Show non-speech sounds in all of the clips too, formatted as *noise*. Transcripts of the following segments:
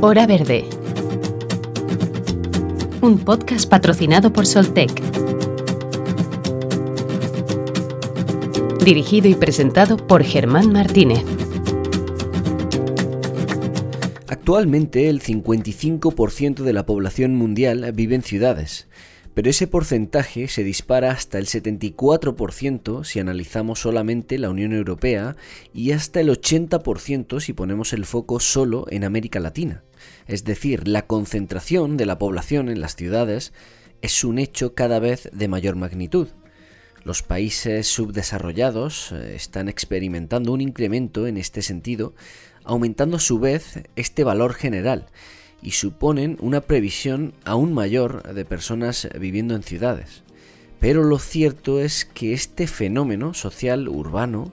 Hora Verde. Un podcast patrocinado por Soltec. Dirigido y presentado por Germán Martínez. Actualmente el 55% de la población mundial vive en ciudades pero ese porcentaje se dispara hasta el 74% si analizamos solamente la Unión Europea y hasta el 80% si ponemos el foco solo en América Latina. Es decir, la concentración de la población en las ciudades es un hecho cada vez de mayor magnitud. Los países subdesarrollados eh, están experimentando un incremento en este sentido, aumentando a su vez este valor general y suponen una previsión aún mayor de personas viviendo en ciudades. Pero lo cierto es que este fenómeno social urbano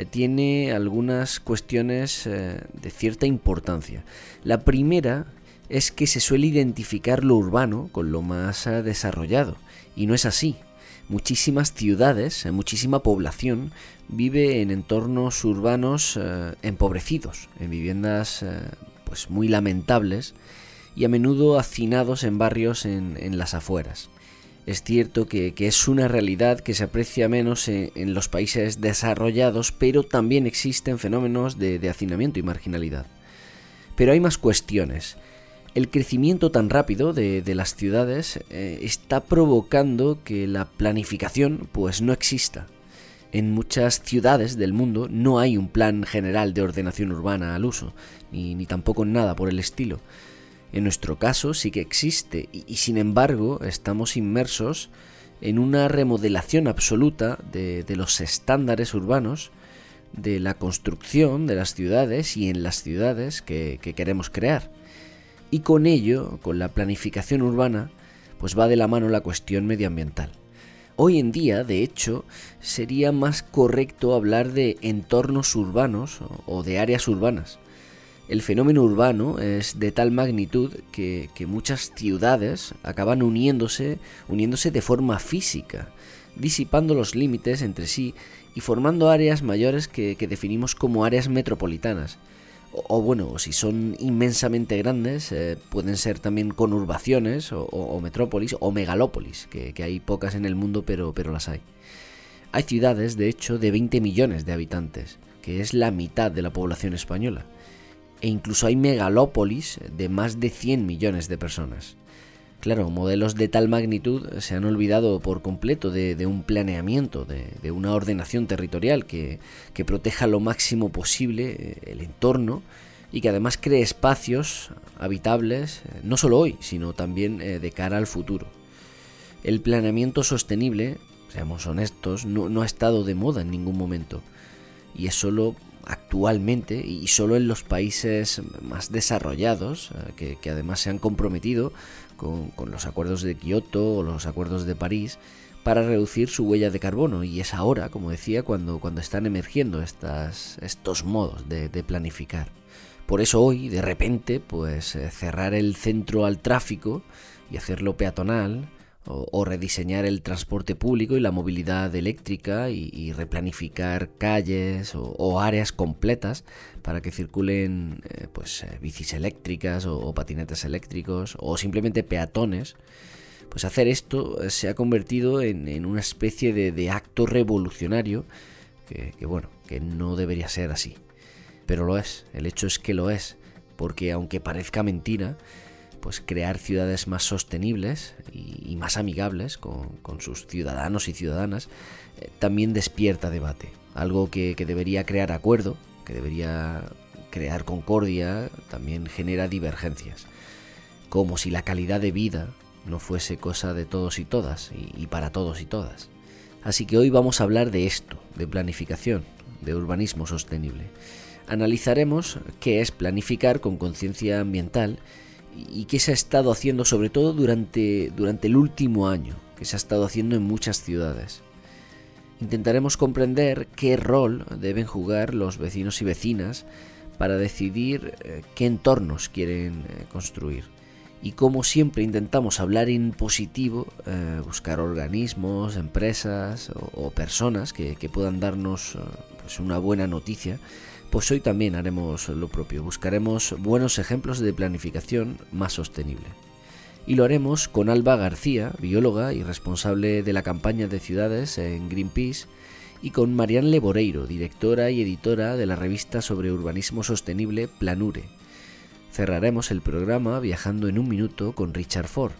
eh, tiene algunas cuestiones eh, de cierta importancia. La primera es que se suele identificar lo urbano con lo más eh, desarrollado, y no es así. Muchísimas ciudades, muchísima población vive en entornos urbanos empobrecidos, en viviendas pues muy lamentables y a menudo hacinados en barrios en, las afueras. Es cierto que, es una realidad que se aprecia menos en, los países desarrollados, pero también existen fenómenos de, hacinamiento y marginalidad. Pero hay más cuestiones. El crecimiento tan rápido de, las ciudades eh, está provocando que la planificación pues no exista. En muchas ciudades del mundo no hay un plan general de ordenación urbana al uso, ni, ni tampoco nada por el estilo. En nuestro caso sí que existe y, sin embargo estamos inmersos en una remodelación absoluta de, los estándares urbanos, de la construcción de las ciudades y en las ciudades que, que queremos crear. Y con ello, con la planificación urbana, pues va de la mano la cuestión medioambiental. Hoy en día, de hecho, sería más correcto hablar de entornos urbanos o de áreas urbanas. El fenómeno urbano es de tal magnitud que, muchas ciudades acaban uniéndose, uniéndose de forma física, disipando los límites entre sí y formando áreas mayores que, definimos como áreas metropolitanas. O, bueno, si son inmensamente grandes, eh, pueden ser también conurbaciones o, metrópolis o megalópolis, que, hay pocas en el mundo, pero, pero las hay. Hay ciudades, de hecho, de 20 millones de habitantes, que es la mitad de la población española. E incluso hay megalópolis de más de 100 millones de personas. Claro, modelos de tal magnitud se han olvidado por completo de, un planeamiento, de, una ordenación territorial que, proteja lo máximo posible eh, el entorno y que además cree espacios habitables, eh, no solo hoy, sino también eh, de cara al futuro. El planeamiento sostenible, seamos honestos, no, ha estado de moda en ningún momento y es solo actualmente y solo en los países más desarrollados, que, que además se han comprometido con, los acuerdos de Kioto o los acuerdos de París para reducir su huella de carbono y es ahora, como decía, cuando, cuando están emergiendo estas, estos modos de, planificar. Por eso hoy, de repente, pues eh, cerrar el centro al tráfico y hacerlo peatonal, o, rediseñar el transporte público y la movilidad eléctrica y, replanificar calles o, áreas completas para que circulen eh, pues eh, bicis eléctricas o, patinetes eléctricos o simplemente peatones pues hacer esto se ha convertido en, una especie de, acto revolucionario que, que bueno que no debería ser así. Pero lo es el hecho es que lo es porque aunque parezca mentira pues crear ciudades más sostenibles y, más amigables con, sus ciudadanos y ciudadanas eh, también despierta debate. Algo que, debería crear acuerdo, que debería crear concordia, también genera divergencias. Como si la calidad de vida no fuese cosa de todos y todas y, para todos y todas. Así que hoy vamos a hablar de esto, de planificación, de urbanismo sostenible. Analizaremos qué es planificar con conciencia ambiental y qué se ha estado haciendo sobre todo durante, durante el último año, que se ha estado haciendo en muchas ciudades. Intentaremos comprender qué rol deben jugar los vecinos y vecinas para decidir eh, qué entornos quieren eh, construir. Y como siempre intentamos hablar en positivo, eh, buscar organismos, empresas o, personas que, puedan darnos pues una buena noticia, pues hoy también haremos lo propio, buscaremos buenos ejemplos de planificación más sostenible. Y lo haremos con Alba García, bióloga y responsable de la campaña de ciudades en Greenpeace, y con Marianne Leboreiro, directora y editora de la revista sobre urbanismo sostenible Planure. Cerraremos el programa viajando en un minuto con Richard Ford.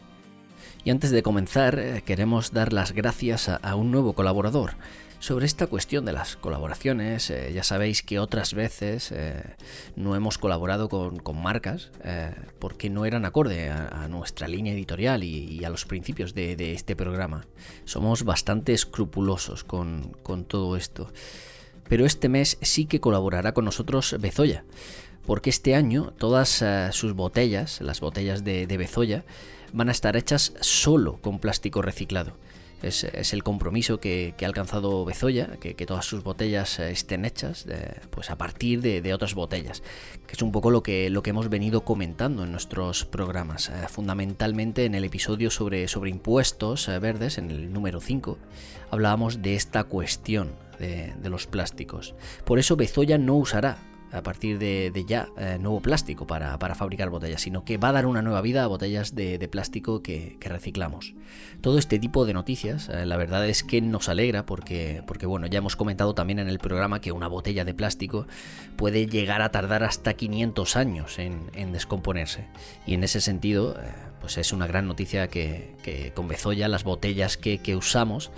Y antes de comenzar, eh, queremos dar las gracias a, un nuevo colaborador. Sobre esta cuestión de las colaboraciones, eh, ya sabéis que otras veces eh, no hemos colaborado con, marcas porque no eran acorde a, nuestra línea editorial y, a los principios de, este programa. Somos bastante escrupulosos con, todo esto. Pero este mes sí que colaborará con nosotros Bezoya, porque este año todas sus botellas, las botellas de Bezoya, van a estar hechas solo con plástico reciclado. Es, el compromiso que, ha alcanzado Bezoya, que, todas sus botellas eh, estén hechas pues a partir de, otras botellas, que es un poco lo que, lo que hemos venido comentando en nuestros programas, eh, fundamentalmente en el episodio sobre, sobre impuestos eh, verdes, en el número 5, hablábamos de esta cuestión de, de los plásticos. Por eso Bezoya no usará a partir de, ya eh, nuevo plástico para, fabricar botellas, sino que va a dar una nueva vida a botellas de, plástico que, reciclamos. Todo este tipo de noticias, eh, la verdad es que nos alegra porque, bueno, ya hemos comentado también en el programa que una botella de plástico puede llegar a tardar hasta 500 años en, descomponerse. Y en ese sentido, eh, pues es una gran noticia que, con Bezoya las botellas que usamos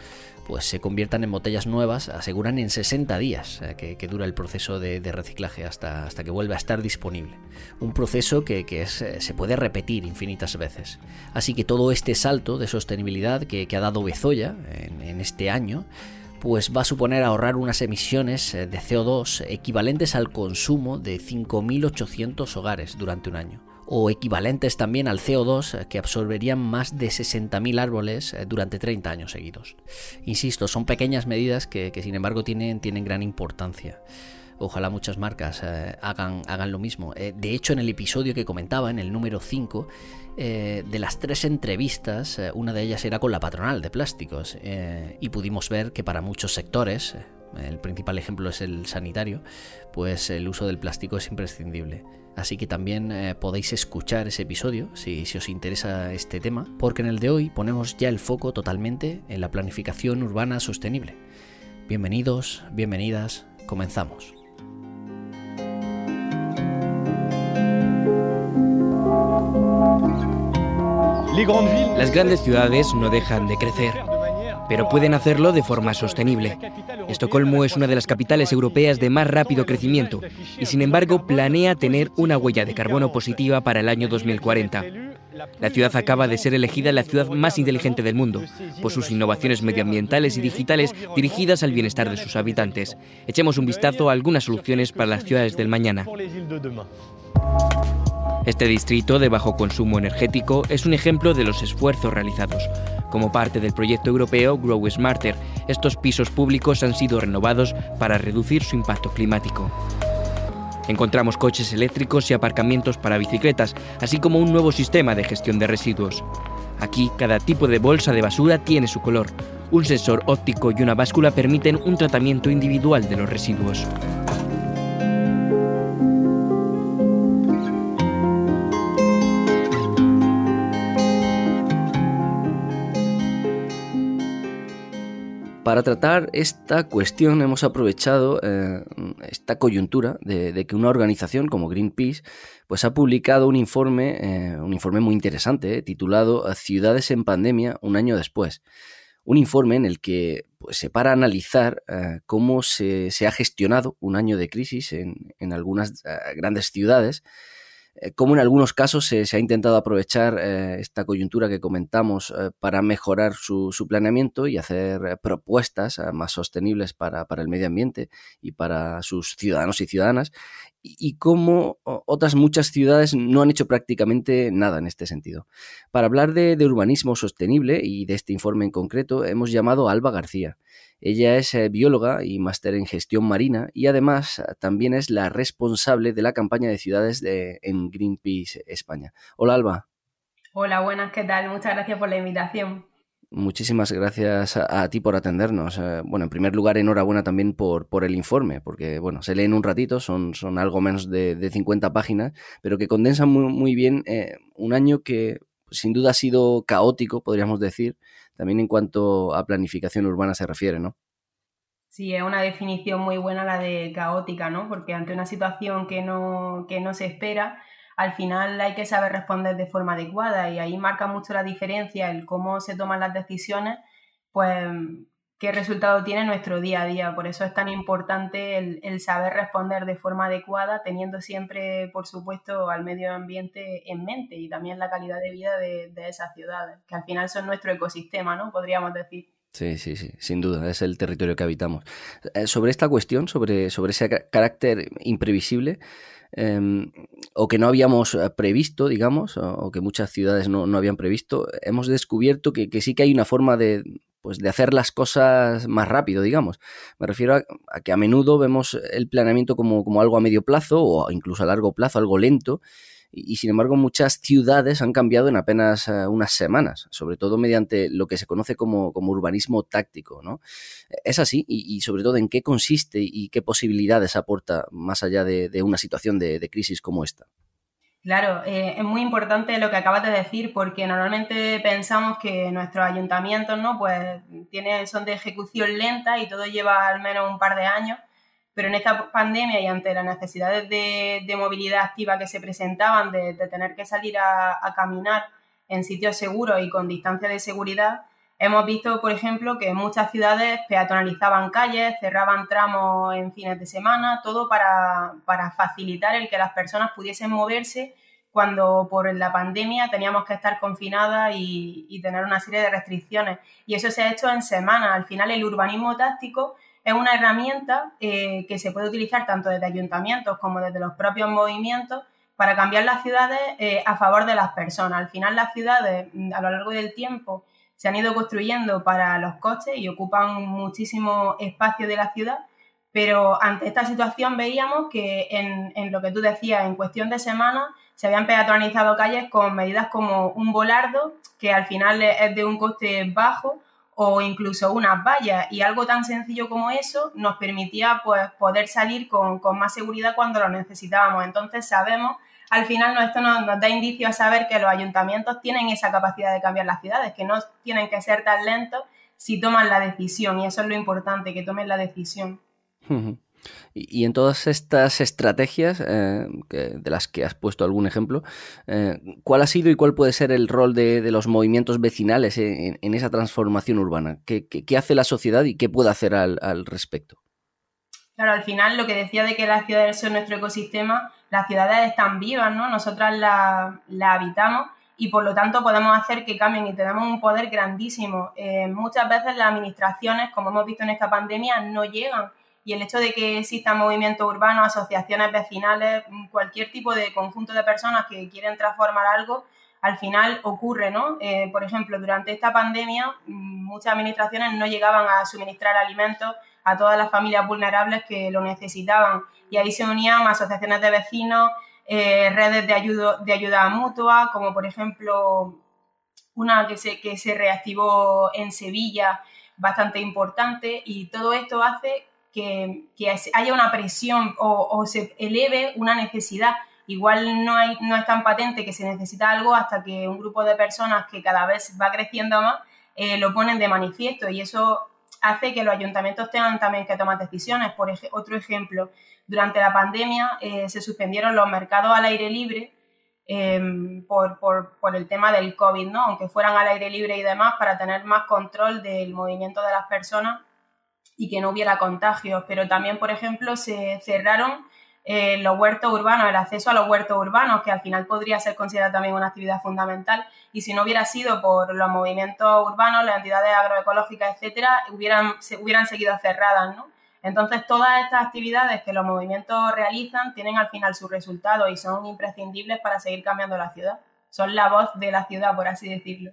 pues se conviertan en botellas nuevas, aseguran en 60 días que, dura el proceso de, reciclaje hasta, hasta, que vuelva a estar disponible. Un proceso que, eh, se puede repetir infinitas veces. Así que todo este salto de sostenibilidad que, ha dado Bezoya en, este año, pues va a suponer ahorrar unas emisiones eh, de CO2 equivalentes al consumo de 5.800 hogares durante un año o equivalentes también al CO2 eh, que absorberían más de 60.000 árboles eh, durante 30 años seguidos. Insisto, son pequeñas medidas que, sin embargo tienen, gran importancia. Ojalá muchas marcas eh, hagan, hagan lo mismo. de hecho, en el episodio que comentaba, en el número 5, de las tres entrevistas, una de ellas era con la patronal de plásticos y pudimos ver que para muchos sectores, el principal ejemplo es el sanitario, pues el uso del plástico es imprescindible. Así que también eh, podéis escuchar ese episodio si, os interesa este tema, porque en el de hoy ponemos ya el foco totalmente en la planificación urbana sostenible. Bienvenidos, bienvenidas, comenzamos. Las grandes ciudades no dejan de crecer pero pueden hacerlo de forma sostenible. Estocolmo es una de las capitales europeas de más rápido crecimiento y sin embargo planea tener una huella de carbono positiva para el año 2040. La ciudad acaba de ser elegida la ciudad más inteligente del mundo, por sus innovaciones medioambientales y digitales dirigidas al bienestar de sus habitantes. Echemos un vistazo a algunas soluciones para las ciudades del mañana. Este distrito de bajo consumo energético es un ejemplo de los esfuerzos realizados. Como parte del proyecto europeo Grow Smarter, estos pisos públicos han sido renovados para reducir su impacto climático. Encontramos coches eléctricos y aparcamientos para bicicletas, así como un nuevo sistema de gestión de residuos. Aquí, cada tipo de bolsa de basura tiene su color. Un sensor óptico y una báscula permiten un tratamiento individual de los residuos. Para tratar esta cuestión hemos aprovechado eh, esta coyuntura de, que una organización como Greenpeace pues ha publicado un informe, eh, un informe muy interesante eh, titulado Ciudades en pandemia un año después. Un informe en el que pues, se para analizar cómo se, ha gestionado un año de crisis en, en algunas grandes ciudades cómo en algunos casos se, ha intentado aprovechar eh, esta coyuntura que comentamos eh, para mejorar su, planeamiento y hacer propuestas más sostenibles para, el medio ambiente y para sus ciudadanos y ciudadanas, y, cómo otras muchas ciudades no han hecho prácticamente nada en este sentido. Para hablar de, de urbanismo sostenible y de este informe en concreto, hemos llamado a Alba García. Ella es eh, bióloga y máster en gestión marina y además eh, también es la responsable de la campaña de ciudades de, en Greenpeace España. Hola Alba. Hola, buenas, ¿qué tal? Muchas gracias por la invitación. Muchísimas gracias a, ti por atendernos. Eh, bueno, en primer lugar, enhorabuena también por, por el informe, porque bueno, se leen un ratito, son, son algo menos de, de 50 páginas, pero que condensan muy, muy bien eh, un año que sin duda ha sido caótico, podríamos decir, también en cuanto a planificación urbana se refiere, ¿no? Sí, es una definición muy buena la de caótica, ¿no? Porque ante una situación que no, que no se espera, al final hay que saber responder de forma adecuada y ahí marca mucho la diferencia el cómo se toman las decisiones, pues qué resultado tiene nuestro día a día. Por eso es tan importante el, saber responder de forma adecuada, teniendo siempre, por supuesto, al medio ambiente en mente y también la calidad de vida de, de esas ciudades, que al final son nuestro ecosistema, ¿no? Podríamos decir. Sí, sí, sí, sin duda, es el territorio que habitamos. Eh, sobre esta cuestión, sobre, sobre ese carácter imprevisible, em, o que no habíamos eh, previsto, digamos, o, que muchas ciudades no, habían previsto, hemos descubierto que, sí que hay una forma de, pues, de hacer las cosas más rápido, digamos. Me refiero a, que a menudo vemos el planeamiento como, como algo a medio plazo o incluso a largo plazo, algo lento, y, sin embargo muchas ciudades han cambiado en apenas eh, unas semanas, sobre todo mediante lo que se conoce como, urbanismo táctico. ¿no? Es así y, sobre todo en qué consiste y qué posibilidades aporta más allá de, una situación de, crisis como esta. Claro, eh, es muy importante lo que acabas de decir porque normalmente pensamos que nuestros ayuntamientos ¿no? pues, tienen, son de ejecución lenta y todo lleva al menos un par de años pero en esta pandemia y ante las necesidades de, movilidad activa que se presentaban, de, tener que salir a, caminar en sitios seguros y con distancia de seguridad, hemos visto, por ejemplo, que muchas ciudades peatonalizaban calles, cerraban tramos en fines de semana, todo para, facilitar el que las personas pudiesen moverse cuando por la pandemia teníamos que estar confinadas y, tener una serie de restricciones. Y eso se ha hecho en semanas. Al final, el urbanismo táctico es una herramienta eh, que se puede utilizar tanto desde ayuntamientos como desde los propios movimientos para cambiar las ciudades eh, a favor de las personas. Al final las ciudades a lo largo del tiempo se han ido construyendo para los coches y ocupan muchísimo espacio de la ciudad, pero ante esta situación veíamos que en, lo que tú decías, en cuestión de semanas, se habían peatonalizado calles con medidas como un volardo, que al final es de un coste bajo, o incluso unas vallas y algo tan sencillo como eso nos permitía pues, poder salir con, más seguridad cuando lo necesitábamos. Entonces sabemos, al final esto nos, da indicio a saber que los ayuntamientos tienen esa capacidad de cambiar las ciudades, que no tienen que ser tan lentos si toman la decisión y eso es lo importante, que tomen la decisión. Y, en todas estas estrategias, eh, de las que has puesto algún ejemplo, eh, ¿cuál ha sido y cuál puede ser el rol de, los movimientos vecinales en, esa transformación urbana? ¿Qué, hace la sociedad y qué puede hacer al, respecto? Claro, al final lo que decía de que las ciudades son nuestro ecosistema, las ciudades están vivas, ¿no? Nosotras las la habitamos y por lo tanto podemos hacer que cambien y tenemos un poder grandísimo. Eh, muchas veces las administraciones, como hemos visto en esta pandemia, no llegan y el hecho de que existan movimientos urbanos, asociaciones vecinales, cualquier tipo de conjunto de personas que quieren transformar algo, al final ocurre, ¿no? Eh, por ejemplo, durante esta pandemia muchas administraciones no llegaban a suministrar alimentos a todas las familias vulnerables que lo necesitaban. Y ahí se unían asociaciones de vecinos, eh, redes de ayuda, de ayuda mutua, como por ejemplo una que se, que se reactivó en Sevilla, bastante importante, y todo esto hace que, haya una presión o, se eleve una necesidad. Igual no, hay, no es tan patente que se necesita algo hasta que un grupo de personas que cada vez va creciendo más eh, lo ponen de manifiesto. Y eso hace que los ayuntamientos tengan también que tomar decisiones. Por otro ejemplo, durante la pandemia eh, se suspendieron los mercados al aire libre em, por, por, el tema del COVID, ¿no? aunque fueran al aire libre y demás, para tener más control del movimiento de las personas y que no hubiera contagios. Pero también, por ejemplo, se cerraron los huertos urbanos, el acceso a los huertos urbanos, que al final podría ser considerado también una actividad fundamental. Y si no hubiera sido por los movimientos urbanos, las entidades agroecológicas, etcétera, hubieran, se, hubieran seguido cerradas, ¿no? Entonces, todas estas actividades que los movimientos realizan tienen al final su resultado y son imprescindibles para seguir cambiando la ciudad. Son la voz de la ciudad, por así decirlo.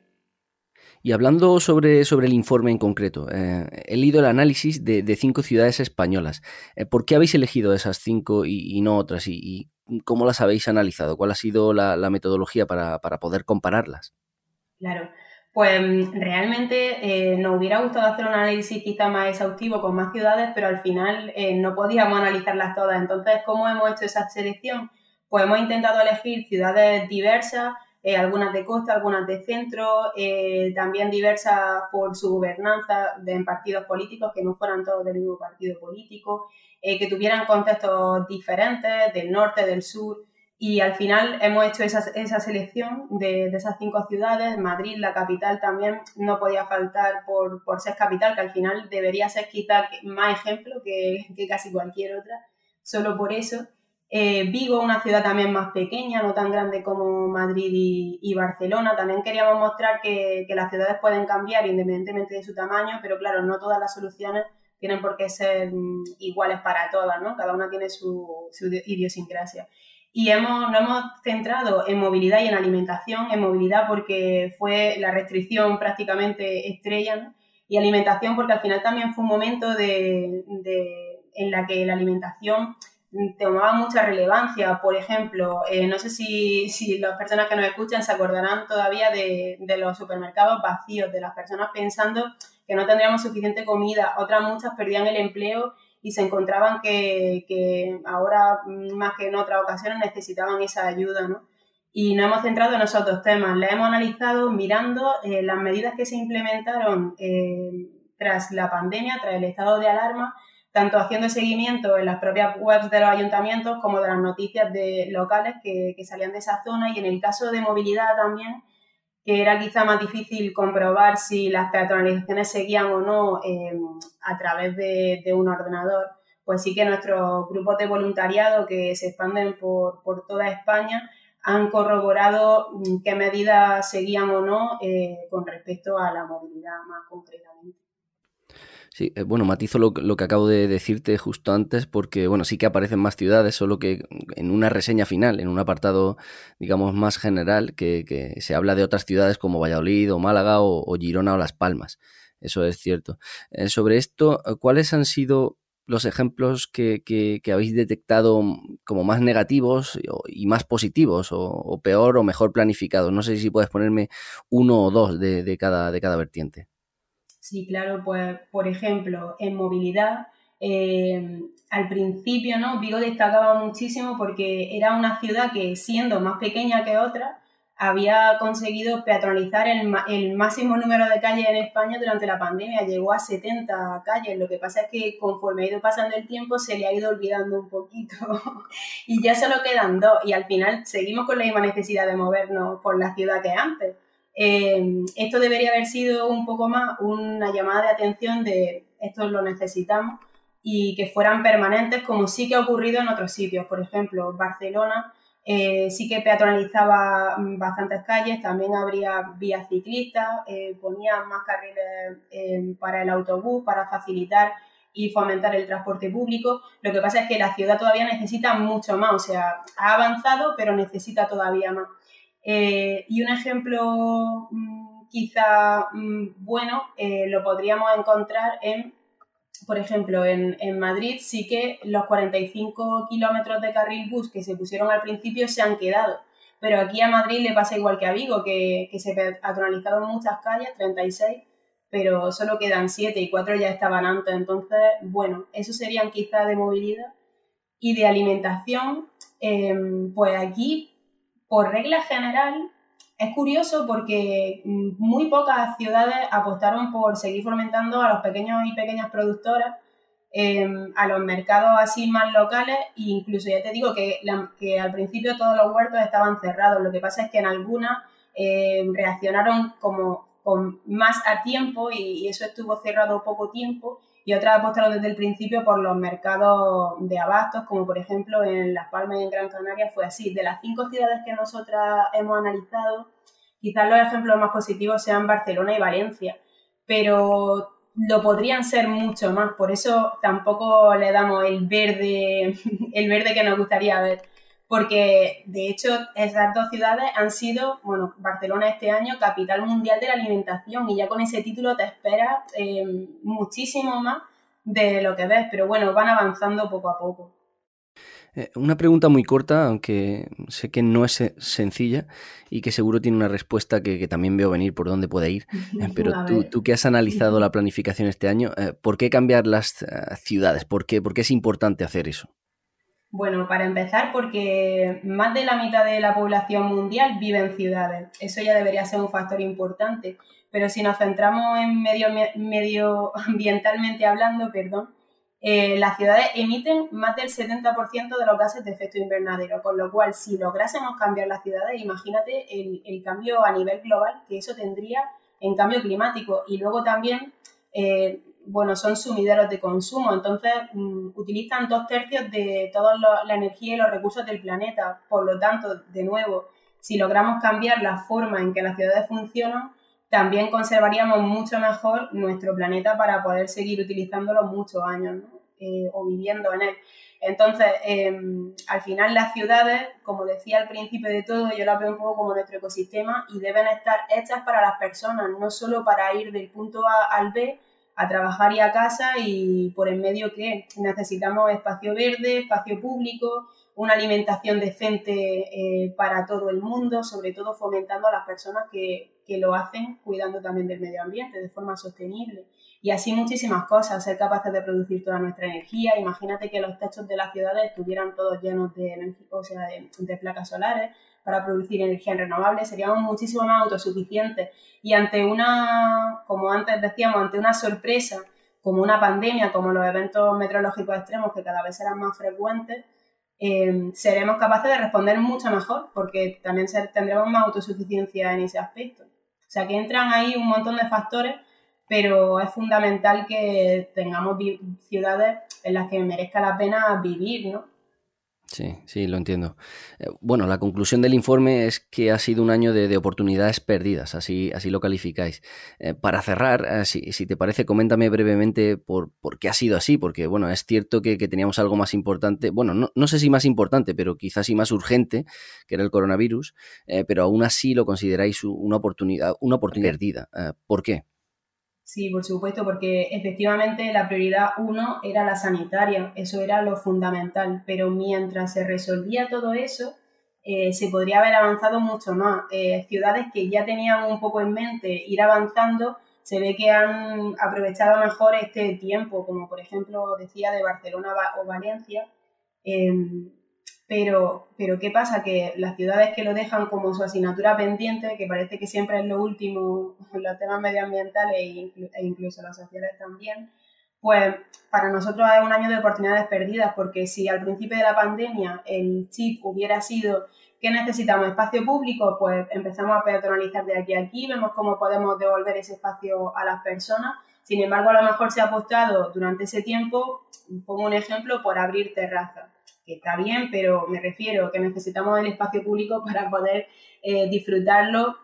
Y hablando sobre, sobre el informe en concreto, eh, he leído el análisis de, cinco ciudades españolas. Eh, ¿Por qué habéis elegido esas cinco y, no otras? Y, cómo las habéis analizado? ¿Cuál ha sido la, metodología para, poder compararlas? Claro, Pues mm, realmente eh, nos hubiera gustado hacer un análisis quizá más exhaustivo con más ciudades, pero al final no podíamos analizarlas todas. Entonces, ¿cómo hemos hecho esa selección? Pues hemos intentado elegir ciudades diversas, eh, algunas de costa, algunas de centro, también diversas por su gobernanza de, en partidos políticos, que no fueran todos del mismo partido político, que tuvieran contextos diferentes del norte, del sur. Y al final hemos hecho esa, esa selección de, de, esas cinco ciudades. Madrid, la capital, también no podía faltar por, por ser capital, que al final debería ser quizá más ejemplo que, que casi cualquier otra, solo por eso. Eh, Vigo, una ciudad también más pequeña, no tan grande como Madrid y, Barcelona. También queríamos mostrar que, las ciudades pueden cambiar independientemente de su tamaño, pero claro, no todas las soluciones tienen por qué ser mm, iguales para todas, ¿no? Cada una tiene su, su idiosincrasia. Y hemos, nos hemos centrado en movilidad y en alimentación, en movilidad porque fue la restricción prácticamente estrella, y alimentación porque al final también fue un momento de, en la que la alimentación tomaba mucha relevancia. Por ejemplo, eh, no sé si, si, las personas que nos escuchan se acordarán todavía de, de, los supermercados vacíos, de las personas pensando que no tendríamos suficiente comida. Otras muchas perdían el empleo y se encontraban que, que, ahora, más que en otras ocasiones, necesitaban esa ayuda, ¿no? Y nos hemos centrado en esos dos temas. La hemos analizado mirando eh, las medidas que se implementaron eh, tras la pandemia, tras el estado de alarma, tanto haciendo seguimiento en las propias webs de los ayuntamientos como de las noticias de locales que, salían de esa zona y en el caso de movilidad también, que era quizá más difícil comprobar si las peatonalizaciones seguían o no eh, a través de, de, un ordenador, pues sí que nuestros grupos de voluntariado que se expanden por, por toda España han corroborado mm, qué medidas seguían o no eh, con respecto a la movilidad más concretamente. Sí, eh, bueno, matizo lo, que acabo de decirte justo antes porque, bueno, sí que aparecen más ciudades, solo que en una reseña final, en un apartado, digamos, más general, que, se habla de otras ciudades como Valladolid o Málaga o, Girona o Las Palmas. Eso es cierto. Eh, sobre esto, eh, ¿cuáles han sido los ejemplos que, habéis detectado como más negativos y más positivos, o, peor o mejor planificados? No sé si puedes ponerme uno o dos de, cada, de cada vertiente. Sí, claro, pues por ejemplo, en movilidad, eh, al principio, ¿no? Vigo destacaba muchísimo porque era una ciudad que, siendo más pequeña que otra, había conseguido peatonalizar el, el, máximo número de calles en España durante la pandemia, llegó a 70 calles. Lo que pasa es que conforme ha ido pasando el tiempo se le ha ido olvidando un poquito *laughs* y ya solo quedan dos y al final seguimos con la misma necesidad de movernos por la ciudad que antes. Eh, esto debería haber sido un poco más una llamada de atención de esto lo necesitamos y que fueran permanentes como sí que ha ocurrido en otros sitios. Por ejemplo, Barcelona eh, sí que peatonalizaba bastantes calles, también habría vías ciclistas, eh, ponía más carriles eh, para el autobús, para facilitar y fomentar el transporte público. Lo que pasa es que la ciudad todavía necesita mucho más, o sea, ha avanzado, pero necesita todavía más. Eh, y un ejemplo mmm, quizá mmm, bueno eh, lo podríamos encontrar en, por ejemplo, en, en, Madrid sí que los 45 kilómetros de carril bus que se pusieron al principio se han quedado. Pero aquí a Madrid le pasa igual que a Vigo, que, que se peatonalizaron muchas calles, 36, pero solo quedan 7 y 4 ya estaban antes. Entonces, bueno, eso serían quizá de movilidad. Y de alimentación, eh, pues aquí por regla general, es curioso porque mm, muy pocas ciudades apostaron por seguir fomentando a los pequeños y pequeñas productoras, eh, a los mercados así más locales, e incluso ya te digo que, que, al principio todos los huertos estaban cerrados. Lo que pasa es que en algunas eh, reaccionaron como con más a tiempo y eso estuvo cerrado poco tiempo y otras apostaron desde el principio por los mercados de abastos, como por ejemplo en Las Palmas y en Gran Canaria fue así. De las cinco ciudades que nosotras hemos analizado, quizás los ejemplos más positivos sean Barcelona y Valencia, pero lo podrían ser mucho más, por eso tampoco le damos el verde, *laughs* el verde que nos gustaría ver porque de hecho esas dos ciudades han sido, bueno, Barcelona este año, capital mundial de la alimentación y ya con ese título te esperas eh, muchísimo más de lo que ves, pero bueno, van avanzando poco a poco. Eh, una pregunta muy corta, aunque sé que no es sencilla y que seguro tiene una respuesta que, también veo venir por dónde puede ir. *laughs* Eh, pero tú, que has analizado la planificación este año, eh, ¿por qué cambiar las ciudades? ¿Por qué, ¿Por qué es importante hacer eso? Bueno, para empezar, porque más de la mitad de la población mundial vive en ciudades. Eso ya debería ser un factor importante. Pero si nos centramos en medio, medioambientalmente hablando, perdón, eh, las ciudades emiten más del 70% de los gases de efecto invernadero, con lo cual si lográsemos cambiar las ciudades, imagínate el, cambio a nivel global que eso tendría en cambio climático. Y luego también, eh, bueno, son sumideros de consumo, entonces mm, utilizan dos tercios de toda la energía y los recursos del planeta. Por lo tanto, de nuevo, si logramos cambiar la forma en que las ciudades funcionan, también conservaríamos mucho mejor nuestro planeta para poder seguir utilizándolo muchos años eh, o viviendo en él. Entonces, em, al final las ciudades, como decía al principio de todo, yo las veo un poco como nuestro ecosistema y deben estar hechas para las personas, no solo para ir del punto A al B a trabajar y a casa y por en medio que necesitamos espacio verde, espacio público, una alimentación decente eh, para todo el mundo, sobre todo fomentando a las personas que, que lo hacen cuidando también del medio ambiente de forma sostenible. Y así muchísimas cosas, ser capaces de producir toda nuestra energía. Imagínate que los techos de las ciudades estuvieran todos llenos de, o sea, de, placas solares para producir energía renovable, seríamos muchísimo más autosuficientes. Y ante una, como antes decíamos, ante una sorpresa como una pandemia, como los eventos meteorológicos extremos que cada vez serán más frecuentes, eh, seremos capaces de responder mucho mejor porque también tendremos más autosuficiencia en ese aspecto. O sea que entran ahí un montón de factores, pero es fundamental que tengamos ciudades en las que merezca la pena vivir, ¿no? Sí, sí, lo entiendo. Eh, bueno, la conclusión del informe es que ha sido un año de, oportunidades perdidas, así, así lo calificáis. Eh, para cerrar, eh, si, te parece, coméntame brevemente por, por, qué ha sido así, porque bueno, es cierto que, teníamos algo más importante, bueno, no, no, sé si más importante, pero quizás sí más urgente, que era el coronavirus, pero aún así lo consideráis una oportunidad, una oportunidad perdida. ¿Por qué? Sí, por supuesto, porque efectivamente la prioridad uno era la sanitaria, eso era lo fundamental, pero mientras se resolvía todo eso, eh, se podría haber avanzado mucho más. Eh, ciudades que ya tenían un poco en mente ir avanzando, se ve que han aprovechado mejor este tiempo, como por ejemplo decía de Barcelona o Valencia. Em, pero, pero ¿qué pasa? Que las ciudades que lo dejan como su asignatura pendiente, que parece que siempre es lo último *laughs* los temas medioambientales e, e incluso las sociales también, pues para nosotros es un año de oportunidades perdidas, porque si al principio de la pandemia el chip hubiera sido que necesitamos espacio público, pues empezamos a peatonalizar de aquí a aquí, vemos cómo podemos devolver ese espacio a las personas. Sin embargo, a lo mejor se ha apostado durante ese tiempo, pongo un ejemplo, por abrir terrazas que está bien, pero me refiero que necesitamos el espacio público *laughs* para poder eh, disfrutarlo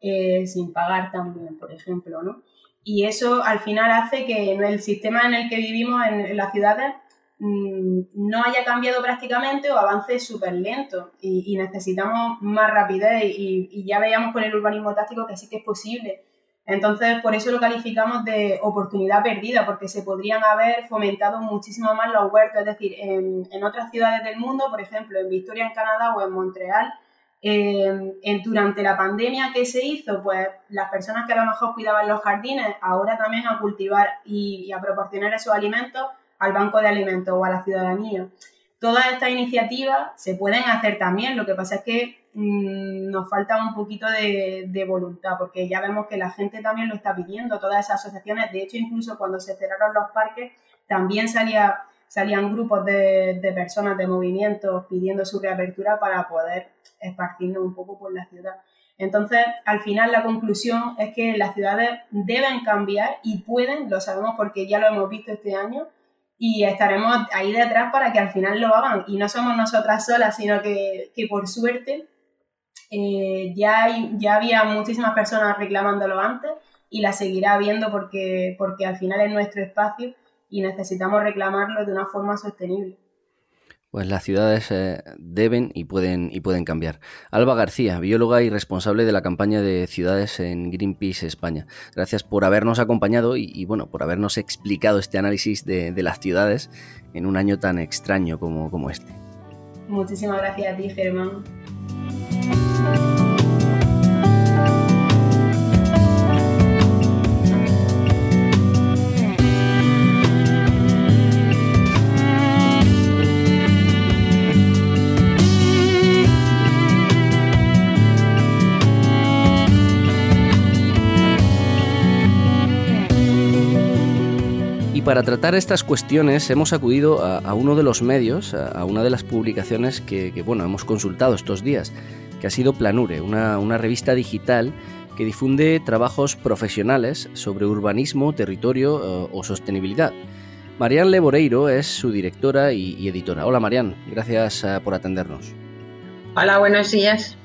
eh, sin pagar también, por ejemplo, ¿no? Y eso al final hace que el sistema en el que vivimos en, las ciudades mm, no haya cambiado prácticamente o avance súper lento y, necesitamos más rapidez y, y, ya veíamos con el urbanismo táctico que sí que es posible entonces, por eso lo calificamos de oportunidad perdida, porque se podrían haber fomentado muchísimo más los huertos. Es decir, en, otras ciudades del mundo, por ejemplo, en Victoria, en Canadá o en Montreal, en, durante la pandemia, ¿qué se hizo? Pues las personas que a lo mejor cuidaban los jardines, ahora también a cultivar y a proporcionar esos alimentos al banco de alimentos o a la ciudadanía. Todas estas iniciativas se pueden hacer también, lo que pasa es que mm, nos falta un poquito de, voluntad, porque ya vemos que la gente también lo está pidiendo, todas esas asociaciones, de hecho incluso cuando se cerraron los parques, también salía, salían grupos de, personas, de movimientos pidiendo su reapertura para poder esparcirnos un poco por la ciudad. Entonces, al final la conclusión es que las ciudades deben cambiar y pueden, lo sabemos porque ya lo hemos visto este año, y estaremos ahí detrás para que al final lo hagan. Y no somos nosotras solas, sino que, por suerte eh, ya, hay, ya había muchísimas personas reclamándolo antes y la seguirá habiendo porque, porque al final es nuestro espacio y necesitamos reclamarlo de una forma sostenible. Pues las ciudades eh, deben y pueden, y pueden cambiar. Alba García, bióloga y responsable de la campaña de ciudades en Greenpeace España. Gracias por habernos acompañado y, bueno, por habernos explicado este análisis de, las ciudades en un año tan extraño como, como este. Muchísimas gracias a ti, Germán. Para tratar estas cuestiones hemos acudido a, uno de los medios, a, una de las publicaciones que, bueno, hemos consultado estos días, que ha sido Planure, una, revista digital que difunde trabajos profesionales sobre urbanismo, territorio eh, o sostenibilidad. Marian Leboreiro es su directora y, editora. Hola Marian, gracias eh, por atendernos. Hola, buenos días.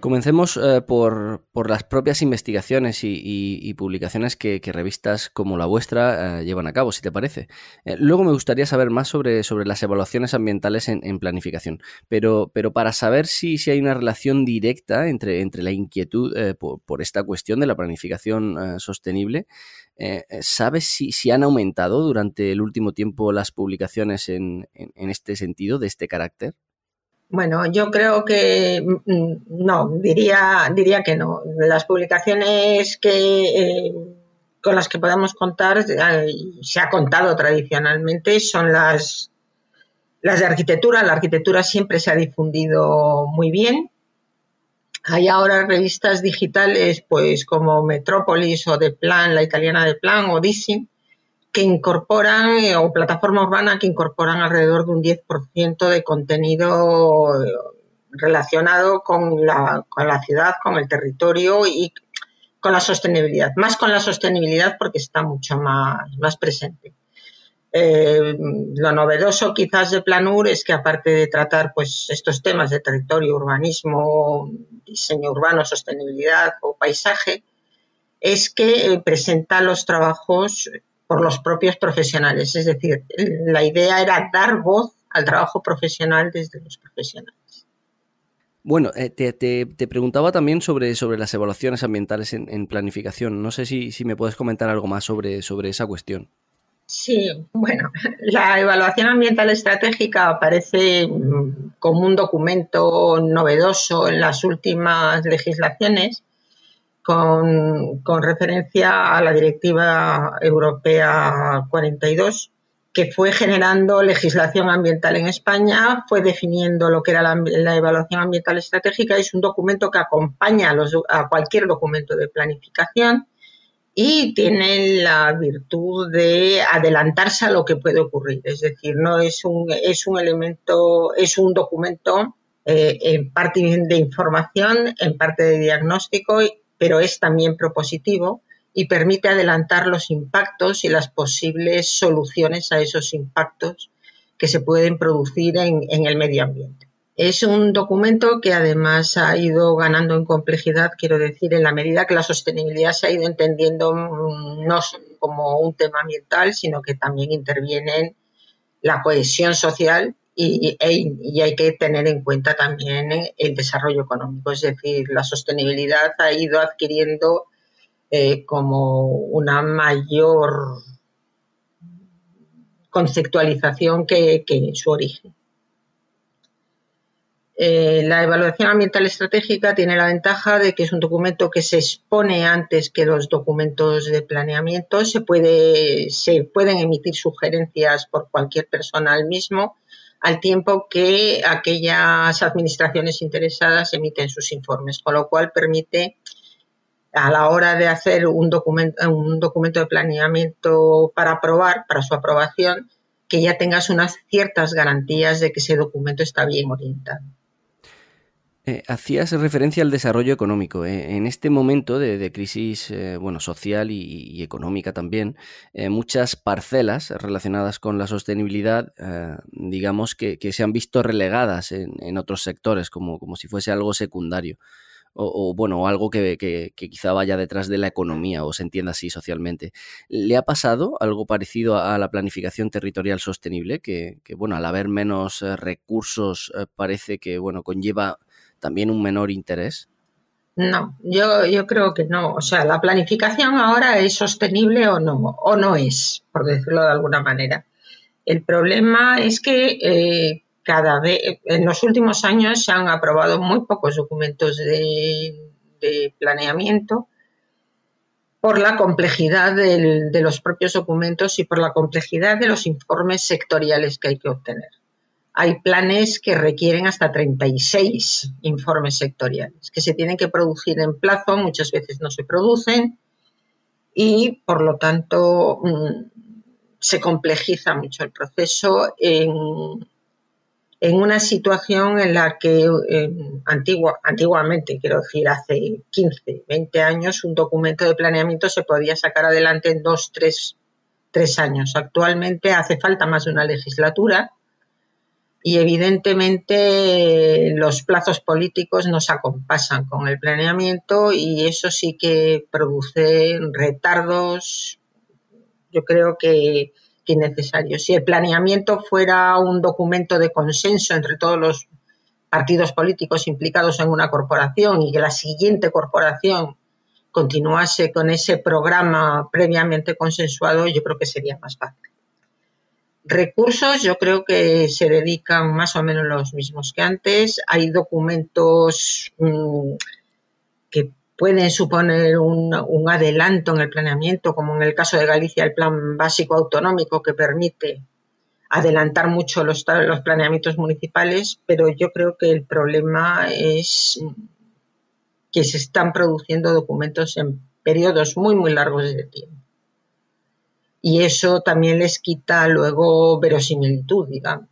Comencemos eh, por, las propias investigaciones y, publicaciones que, revistas como la vuestra eh, llevan a cabo, si te parece. Eh, luego me gustaría saber más sobre, sobre las evaluaciones ambientales en, planificación, pero, pero, para saber si, si, hay una relación directa entre, entre la inquietud por, esta cuestión de la planificación sostenible, ¿sabes si, si, han aumentado durante el último tiempo las publicaciones en, en este sentido, de este carácter? Bueno, yo creo que mm, no, diría, diría que no. Las publicaciones que, eh, con las que podemos contar, eh, se ha contado tradicionalmente, son las, las de arquitectura. La arquitectura siempre se ha difundido muy bien. Hay ahora revistas digitales, pues como Metrópolis o De Plan, la italiana de Plan o Dissing, que incorporan, eh, o plataforma urbana que incorporan alrededor de un 10% de contenido eh, relacionado con la, con la ciudad, con el territorio y con la sostenibilidad. Más con la sostenibilidad porque está mucho más, más presente. Eh, lo novedoso quizás de Planur es que aparte de tratar pues, estos temas de territorio, urbanismo, diseño urbano, sostenibilidad o paisaje, es que presenta los trabajos por los propios profesionales. Es decir, la idea era dar voz al trabajo profesional desde los profesionales. Bueno, eh, te, preguntaba también sobre, sobre las evaluaciones ambientales en, planificación. No sé si, me puedes comentar algo más sobre, sobre esa cuestión. Sí, bueno, *laughs* la evaluación ambiental estratégica aparece mm, como un documento novedoso en las últimas legislaciones con, referencia a la Directiva Europea 42, que fue generando legislación ambiental en España, fue definiendo lo que era la, evaluación ambiental estratégica, es un documento que acompaña a, a cualquier documento de planificación y tiene la virtud de adelantarse a lo que puede ocurrir. Es decir, no es un, es un elemento, es un documento eh, en parte de información, en parte de diagnóstico pero es también propositivo y permite adelantar los impactos y las posibles soluciones a esos impactos que se pueden producir en, el medio ambiente. Es un documento que además ha ido ganando en complejidad, quiero decir, en la medida que la sostenibilidad se ha ido entendiendo mm, no como un tema ambiental, sino que también interviene en la cohesión social y, hay que tener en cuenta también el desarrollo económico. Es decir, la sostenibilidad ha ido adquiriendo eh, como una mayor conceptualización que, en su origen. Eh, la evaluación ambiental estratégica tiene la ventaja de que es un documento que se expone antes que los documentos de planeamiento. Se, puede, se pueden emitir sugerencias por cualquier persona al mismo al tiempo que aquellas administraciones interesadas emiten sus informes, con lo cual permite a la hora de hacer un documento, un documento de planeamiento para aprobar, para su aprobación, que ya tengas unas ciertas garantías de que ese documento está bien orientado. Eh, hacías referencia al desarrollo económico. Eh, en este momento de, crisis eh, bueno, social y, económica también, muchas parcelas relacionadas con la sostenibilidad, digamos que, se han visto relegadas en, otros sectores, como, como, si fuese algo secundario. O, bueno, algo que, quizá vaya detrás de la economía o se entienda así socialmente. ¿Le ha pasado algo parecido a la planificación territorial sostenible? Que, bueno, al haber menos recursos parece que bueno, conlleva también un menor interés? No, yo, yo creo que no. O sea, la planificación ahora es sostenible o no, o no es, por decirlo de alguna manera. El problema es que eh, cada vez, en los últimos años se han aprobado muy pocos documentos de, planeamiento por la complejidad de los propios documentos y por la complejidad de los informes sectoriales que hay que obtener. Hay planes que requieren hasta 36 informes sectoriales, que se tienen que producir en plazo, muchas veces no se producen y por lo tanto mm, se complejiza mucho el proceso en, una situación en la que antigua, antiguamente, quiero decir, hace 15, 20 años, un documento de planeamiento se podía sacar adelante en dos, tres, tres años. Actualmente hace falta más de una legislatura y evidentemente los plazos políticos no se acompasan con el planeamiento y eso sí que produce retardos, yo creo que, innecesarios. Si el planeamiento fuera un documento de consenso entre todos los partidos políticos implicados en una corporación y que la siguiente corporación continuase con ese programa previamente consensuado, yo creo que sería más fácil. Recursos yo creo que se dedican más o menos los mismos que antes. Hay documentos mm, que pueden suponer un, adelanto en el planeamiento, como en el caso de Galicia el Plan Básico Autonómico que permite adelantar mucho los, los planeamientos municipales, pero yo creo que el problema es que se están produciendo documentos en periodos muy, muy largos de tiempo y eso también les quita luego verosimilitud, digamos.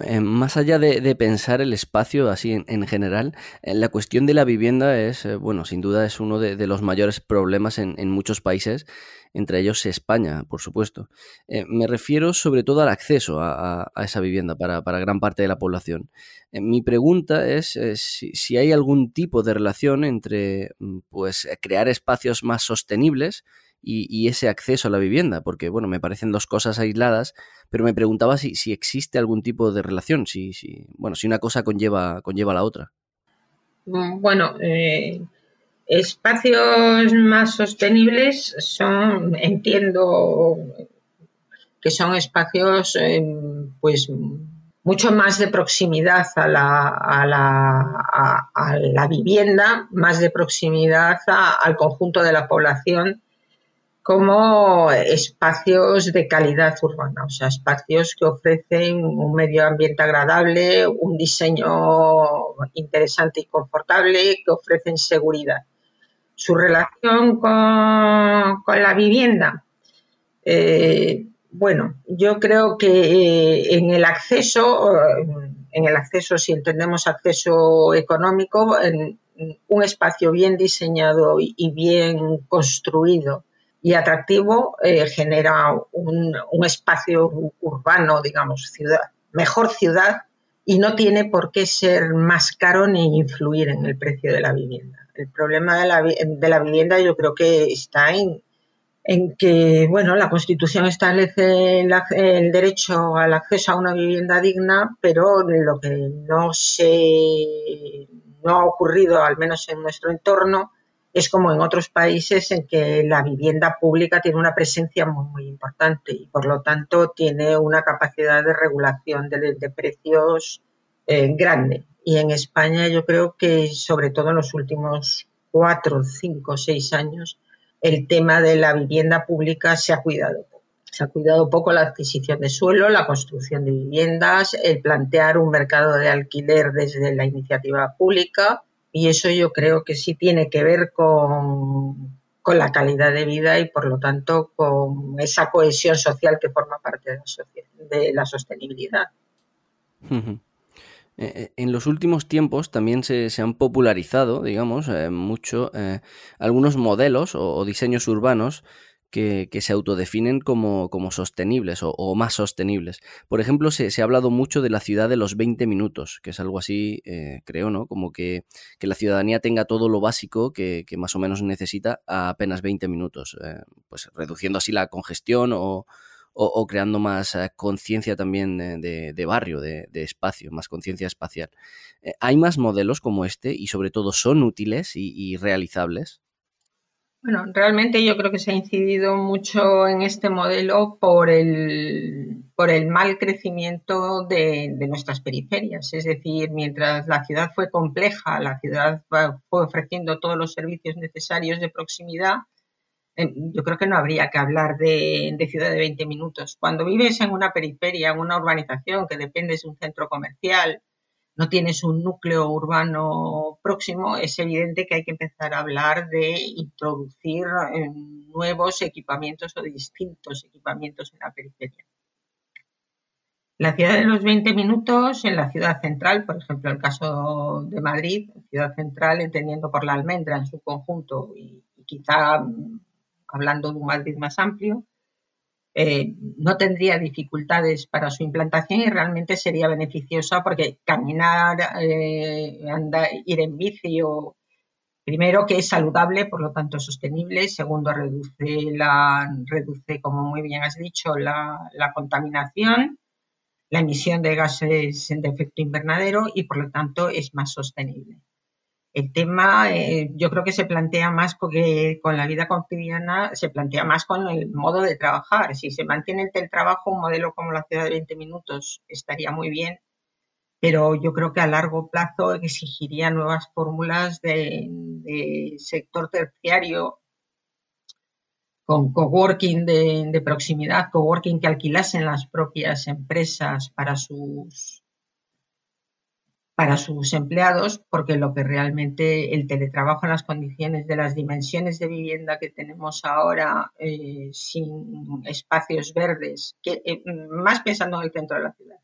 Eh, más allá de, pensar el espacio así en, general, eh, la cuestión de la vivienda es, eh, bueno, sin duda es uno de, los mayores problemas en, muchos países, entre ellos España, por supuesto. me refiero sobre todo al acceso a, esa vivienda para, gran parte de la población. mi pregunta es si, si, hay algún tipo de relación entre mm, pues, crear espacios más sostenibles, y, ese acceso a la vivienda, porque bueno, me parecen dos cosas aisladas, pero me preguntaba si, si existe algún tipo de relación, si, si, bueno, si una cosa conlleva, conlleva a la otra. Bueno, eh, espacios más sostenibles son, entiendo que son espacios em, pues mucho más de proximidad a la, a la, a, la vivienda, más de proximidad al conjunto de la población como espacios de calidad urbana, o sea, espacios que ofrecen un medio ambiente agradable, un diseño interesante y confortable, que ofrecen seguridad. Su relación con, la vivienda, eh, bueno, yo creo que eh, en el acceso, en el acceso, si entendemos acceso económico, en un espacio bien diseñado y bien construido y atractivo eh, genera un, espacio urbano, digamos, ciudad, mejor ciudad y no tiene por qué ser más caro ni influir en el precio de la vivienda. El problema de la, de la vivienda yo creo que está en, que bueno, la Constitución establece el, el, derecho al acceso a una vivienda digna, pero lo que no se no ha ocurrido, al menos en nuestro entorno, es como en otros países en que la vivienda pública tiene una presencia muy, importante y por lo tanto tiene una capacidad de regulación de, precios eh, grande. Y en España yo creo que sobre todo en los últimos cuatro, cinco, seis años el tema de la vivienda pública se ha cuidado. Se ha cuidado poco la adquisición de suelo, la construcción de viviendas, el plantear un mercado de alquiler desde la iniciativa pública y eso yo creo que sí tiene que ver con, con la calidad de vida y por lo tanto con esa cohesión social que forma parte de la, de la sostenibilidad. Eh, eh, en los últimos tiempos también se, han popularizado, digamos, eh, mucho algunos modelos o, diseños urbanos que, se autodefinen como, sostenibles o, más sostenibles. Por ejemplo, se, ha hablado mucho de la ciudad de los 20 minutos, que es algo así, eh, creo, ¿no? Como que, la ciudadanía tenga todo lo básico que, más o menos necesita a apenas 20 minutos, eh, pues reduciendo así la congestión o, creando más eh, conciencia también de, barrio, de, espacio, más conciencia espacial. ¿Hay más modelos como este y sobre todo son útiles y realizables? Bueno, realmente yo creo que se ha incidido mucho en este modelo por el, por el mal crecimiento de, nuestras periferias. Es decir, mientras la ciudad fue compleja, la ciudad fue ofreciendo todos los servicios necesarios de proximidad, eh, yo creo que no habría que hablar de, de, ciudad de 20 minutos. Cuando vives en una periferia, en una urbanización que depende de un centro comercial, no tienes un núcleo urbano próximo, es evidente que hay que empezar a hablar de introducir eh, nuevos equipamientos o distintos equipamientos en la periferia. La ciudad de los 20 minutos en la ciudad central, por ejemplo, el caso de Madrid, ciudad central entendiendo por la almendra en su conjunto y quizá mm, hablando de un Madrid más amplio, eh, no tendría dificultades para su implantación y realmente sería beneficiosa porque caminar, eh, ir en bici o primero que es saludable, por lo tanto sostenible, segundo reduce la reduce como muy bien has dicho la, la contaminación, la emisión de gases de efecto invernadero y por lo tanto es más sostenible. El tema eh, yo creo que se plantea más porque con la vida cotidiana se plantea más con el modo de trabajar. Si se mantiene el teletrabajo, un modelo como la ciudad de 20 minutos estaría muy bien, pero yo creo que a largo plazo exigiría nuevas fórmulas de, sector terciario con coworking de, de proximidad, coworking que alquilasen las propias empresas para sus para sus empleados, porque lo que realmente el teletrabajo en las condiciones de las dimensiones de vivienda que tenemos ahora, eh, sin espacios verdes, eh, más pensando en el centro de la ciudad,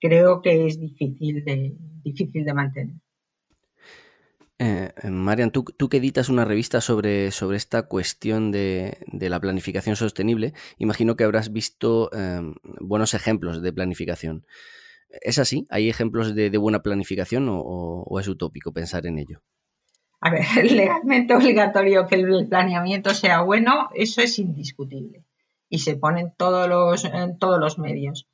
creo que es difícil de, difícil de mantener. Eh, Marian, tú, tú, que editas una revista sobre, sobre esta cuestión de, de, la planificación sostenible, imagino que habrás visto buenos ejemplos de planificación. ¿Es así? ¿Hay ejemplos de, buena planificación o, es utópico pensar en ello? A ver, *laughs* legalmente obligatorio que el planeamiento sea bueno, eso es indiscutible y se pone en todos los, en todos los medios.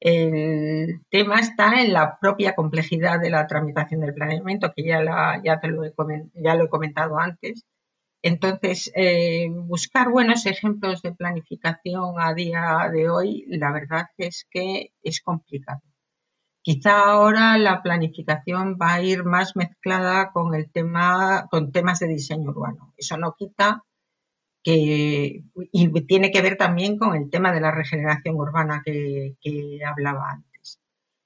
El tema está en la propia complejidad de la tramitación del planeamiento, que ya, ya, te lo, he, ya lo he comentado antes. Entonces, eh, buscar buenos ejemplos de planificación a día de hoy, la verdad es que es complicado. Quizá ahora la planificación va a ir más mezclada con el tema, con temas de diseño urbano. Eso no quita que y tiene que ver también con el tema de la regeneración urbana que, hablaba antes.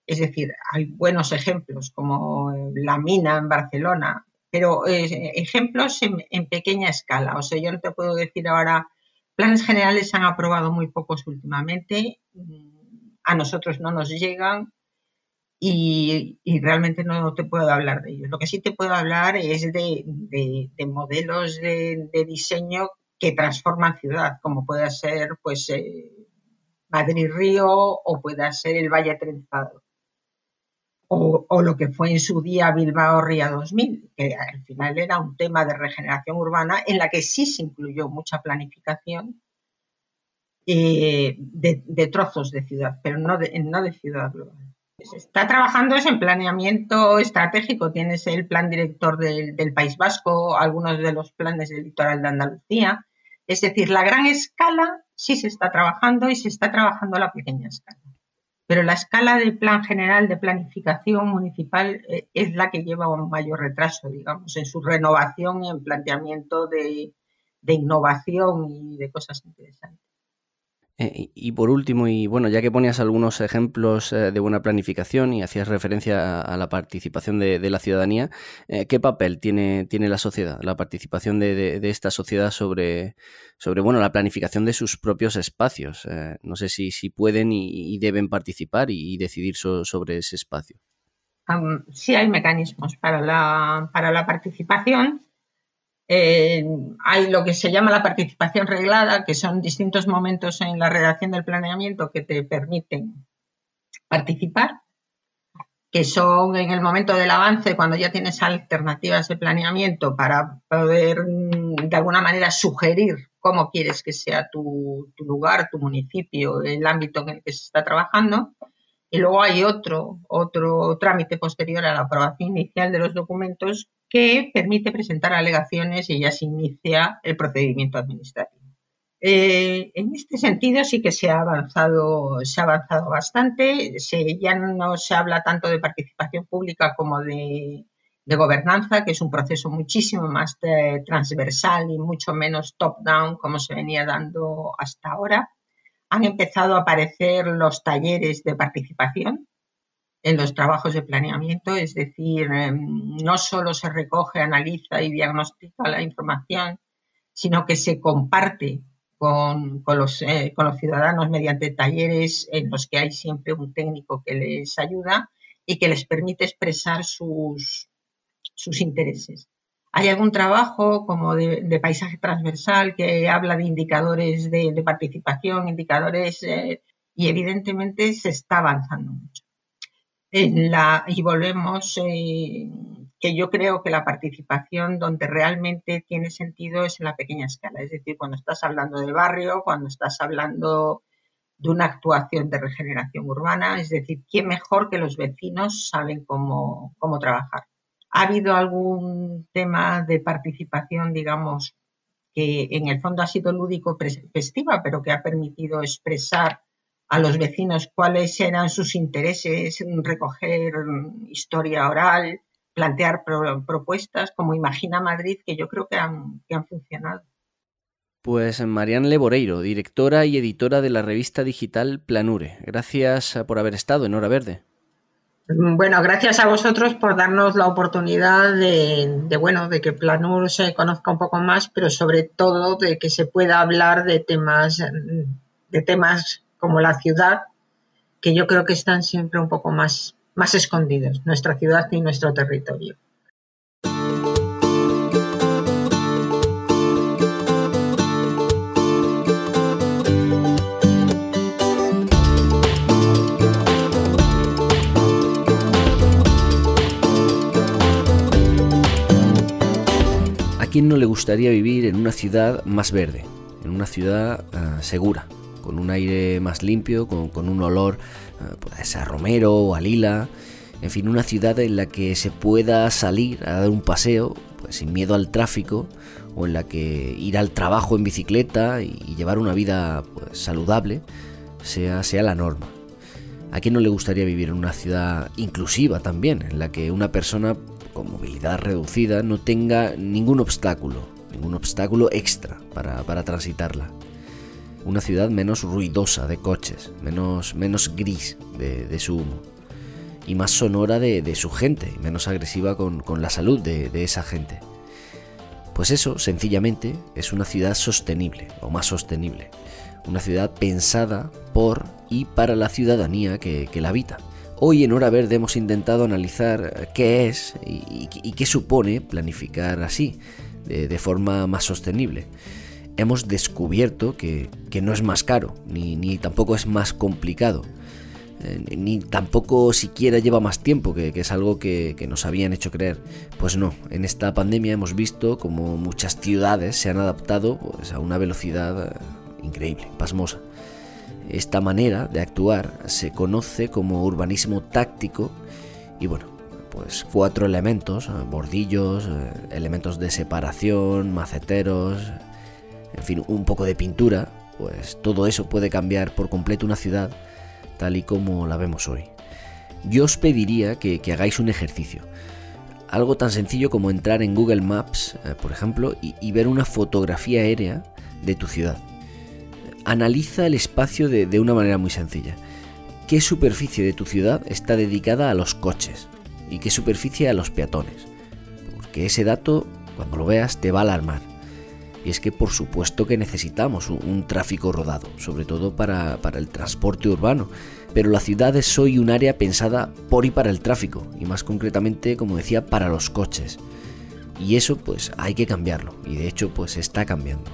Es decir, hay buenos ejemplos como la mina en Barcelona, pero eh, ejemplos en, en, pequeña escala. O sea, yo no te puedo decir ahora, planes generales se han aprobado muy pocos últimamente, a nosotros no nos llegan, y, realmente no te puedo hablar de ellos. Lo que sí te puedo hablar es de, modelos de, diseño que transforman ciudad, como pueda ser pues eh, Madrid-Río o pueda ser el Valle Trenzado. O, lo que fue en su día Bilbao Ría 2000, que al final era un tema de regeneración urbana en la que sí se incluyó mucha planificación eh, de, trozos de ciudad, pero no de, no de ciudad global se está trabajando es en planeamiento estratégico. Tienes el plan director del, País Vasco, algunos de los planes del litoral de Andalucía. Es decir, la gran escala sí se está trabajando y se está trabajando la pequeña escala. Pero la escala del plan general de planificación municipal eh, es la que lleva un mayor retraso, digamos, en su renovación y en planteamiento de innovación y de cosas interesantes. Eh, y por último, y bueno, ya que ponías algunos ejemplos eh, de buena planificación y hacías referencia a, la participación de, la ciudadanía, eh, ¿qué papel tiene, tiene la sociedad, la participación de, esta sociedad sobre, sobre bueno, la planificación de sus propios espacios? no sé si, si pueden y, deben participar y, decidir sobre ese espacio. sí hay mecanismos para la, para la participación eh, hay lo que se llama la participación reglada, que son distintos momentos en la redacción del planeamiento que te permiten participar, que son en el momento del avance, cuando ya tienes alternativas de planeamiento para poder mm, de alguna manera sugerir cómo quieres que sea tu, tu lugar, tu municipio, el ámbito en el que se está trabajando. Y luego hay otro, otro trámite posterior a la aprobación inicial de los documentos que permite presentar alegaciones y ya se inicia el procedimiento administrativo. Eh, en este sentido sí que se ha avanzado, se ha avanzado bastante. ya no se habla tanto de participación pública como de, gobernanza, que es un proceso muchísimo más transversal y mucho menos top-down como se venía dando hasta ahora. Han empezado a aparecer los talleres de participación en los trabajos de planeamiento, es decir, em, no solo se recoge, analiza y diagnostica la información, sino que se comparte con, los, eh, con los ciudadanos mediante talleres en los que hay siempre un técnico que les ayuda y que les permite expresar sus, intereses. Hay algún trabajo como de, paisaje transversal que habla de indicadores de, participación, indicadores, eh, y evidentemente se está avanzando mucho. En la, y volvemos eh, que yo creo que la participación donde realmente tiene sentido es en la pequeña escala, es decir, cuando estás hablando de barrio, cuando estás hablando de una actuación de regeneración urbana, es decir, ¿quién mejor que los vecinos saben cómo, cómo trabajar? ¿Ha habido algún tema de participación, digamos, que en el fondo ha sido lúdico festiva, pero que ha permitido expresar a los vecinos cuáles eran sus intereses, recoger historia oral, plantear propuestas como Imagina Madrid, que yo creo que han, que han funcionado. Pues Marianne Leboreiro, directora y editora de la revista digital Planure. Gracias por haber estado en Hora Verde. Bueno, gracias a vosotros por darnos la oportunidad de, de, bueno, de que Planur se conozca un poco más, pero sobre todo de que se pueda hablar de temas, de temas como la ciudad, que yo creo que están siempre un poco más más escondidos, nuestra ciudad y nuestro territorio. ¿A quién no le gustaría vivir en una ciudad más verde, en una ciudad ah, segura, con un aire más limpio, con, un olor pues, a romero o a lila, en fin, una ciudad en la que se pueda salir a dar un paseo pues, sin miedo al tráfico o en la que ir al trabajo en bicicleta y, llevar una vida pues, saludable sea, sea la norma. ¿A quién no le gustaría vivir en una ciudad inclusiva también, en la que una persona con movilidad reducida no tenga ningún obstáculo, ningún obstáculo extra para transitarla? Una ciudad menos ruidosa de coches, menos, menos gris de, su humo, y más sonora de, su gente, y menos agresiva con, la salud de, esa gente. Pues eso, sencillamente, es una ciudad sostenible, o más sostenible, una ciudad pensada por y para la ciudadanía que, la habita. Hoy en Hora Verde hemos intentado analizar qué es y, qué supone planificar así, de forma más sostenible hemos descubierto que, no es más caro, ni, tampoco es más complicado, eh, ni tampoco siquiera lleva más tiempo, que, es algo que, nos habían hecho creer. Pues no, en esta pandemia hemos visto como muchas ciudades se han adaptado pues, a una velocidad eh, increíble, pasmosa. Esta manera de actuar se conoce como urbanismo táctico y bueno, pues cuatro elementos, eh, bordillos, elementos de separación, maceteros, en fin, un poco de pintura, pues todo eso puede cambiar por completo una ciudad tal y como la vemos hoy. Yo os pediría que, hagáis un ejercicio. Algo tan sencillo como entrar en Google Maps, eh, por ejemplo, y, ver una fotografía aérea de tu ciudad. Analiza el espacio de, de una manera muy sencilla. ¿Qué superficie de tu ciudad está dedicada a los coches? ¿Y qué superficie a los peatones? Porque ese dato, cuando lo veas, te va a alarmar. Y es que por supuesto que necesitamos un, tráfico rodado, sobre todo para, el transporte urbano. Pero la ciudad es hoy un área pensada por y para el tráfico, y más concretamente, como decía, para los coches. Y eso pues hay que cambiarlo, y de hecho pues está cambiando.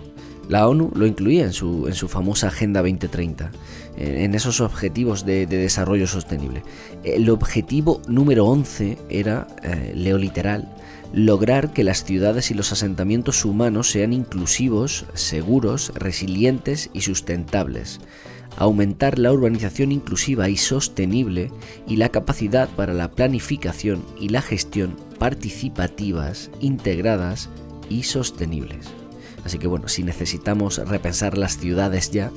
La ONU lo incluía en su, en su famosa Agenda 2030, en esos objetivos de, desarrollo sostenible. El objetivo número 11 era, eh, leo literal, lograr que las ciudades y los asentamientos humanos sean inclusivos, seguros, resilientes y sustentables, aumentar la urbanización inclusiva y sostenible y la capacidad para la planificación y la gestión participativas, integradas y sostenibles. Así que bueno, si necesitamos repensar las ciudades ya,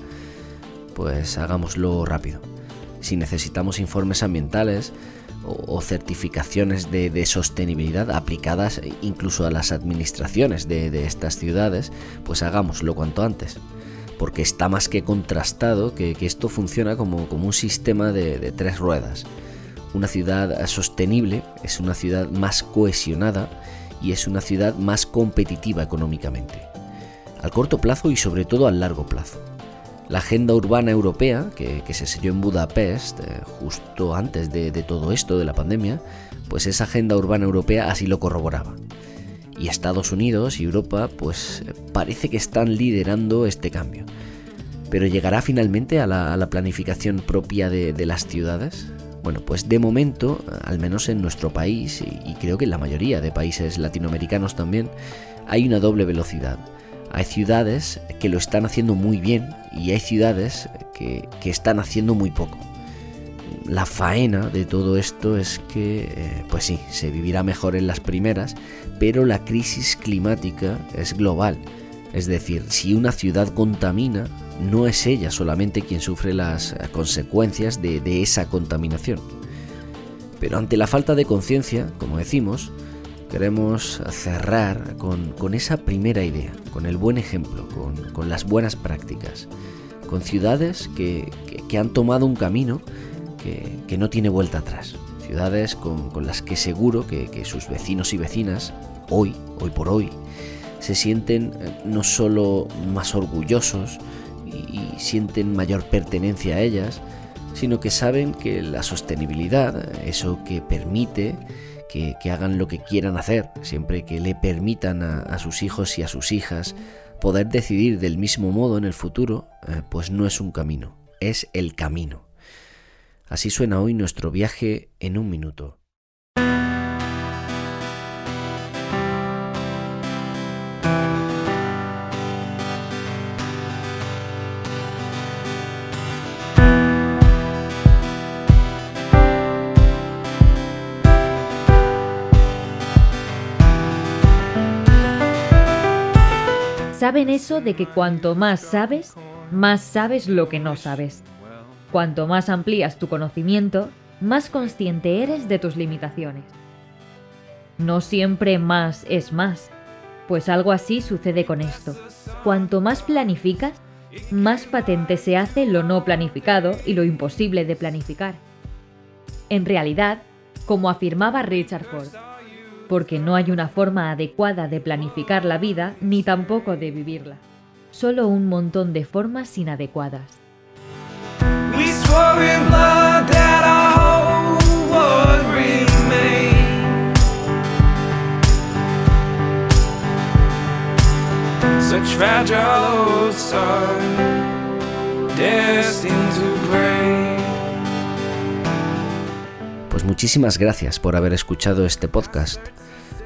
pues hagámoslo rápido. Si necesitamos informes ambientales o, certificaciones de, sostenibilidad aplicadas incluso a las administraciones de, estas ciudades, pues hagámoslo cuanto antes. Porque está más que contrastado que, esto funciona como, un sistema de tres ruedas. Una ciudad sostenible es una ciudad más cohesionada y es una ciudad más competitiva económicamente, al corto plazo y sobre todo al largo plazo. La Agenda Urbana Europea, que, se selló en Budapest eh, justo antes de, todo esto, de la pandemia, pues esa Agenda Urbana Europea así lo corroboraba. Y Estados Unidos y Europa pues parece que están liderando este cambio. Pero ¿llegará finalmente a la, planificación propia de, las ciudades? Bueno, pues de momento, al menos en nuestro país, y creo que en la mayoría de países latinoamericanos también, hay una doble velocidad. Hay ciudades que lo están haciendo muy bien y hay ciudades que, están haciendo muy poco. La faena de todo esto es que, eh, pues sí, se vivirá mejor en las primeras, pero la crisis climática es global. Es decir, si una ciudad contamina, no es ella solamente quien sufre las consecuencias de, de esa contaminación. Pero ante la falta de conciencia, como decimos, queremos cerrar con, esa primera idea, con el buen ejemplo, con, las buenas prácticas, con ciudades que, han tomado un camino que, no tiene vuelta atrás, ciudades con, las que seguro que, sus vecinos y vecinas, hoy, hoy por hoy, se sienten eh, no solo más orgullosos y sienten mayor pertenencia a ellas, sino que saben que la sostenibilidad, eso que permite que, hagan lo que quieran hacer, siempre que le permitan a, sus hijos y a sus hijas poder decidir del mismo modo en el futuro, eh, pues no es un camino, es el camino. Así suena hoy nuestro viaje en un minuto. Saben eso de que cuanto más sabes, más sabes lo que no sabes. Cuanto más amplías tu conocimiento, más consciente eres de tus limitaciones. No siempre más es más, pues algo así sucede con esto. Cuanto más planificas, más patente se hace lo no planificado y lo imposible de planificar. En realidad, como afirmaba Richard Ford, porque no hay una forma adecuada de planificar la vida ni tampoco de vivirla. Solo un montón de formas inadecuadas. Pues muchísimas gracias por haber escuchado este podcast.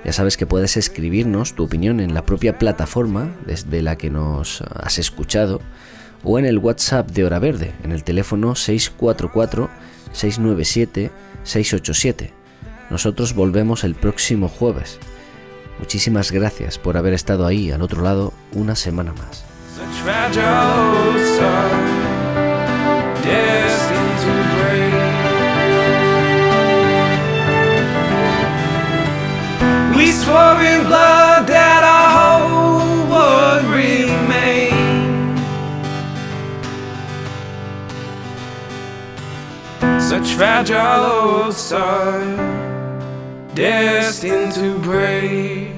Ya sabes que puedes escribirnos tu opinión en la propia plataforma desde la que nos has escuchado o en el WhatsApp de Hora Verde, en el teléfono 644-697-687. Nosotros volvemos el próximo jueves. Muchísimas gracias por haber estado ahí al otro lado una semana más. We blood that our whole would remain. Such fragile old sun, destined to break.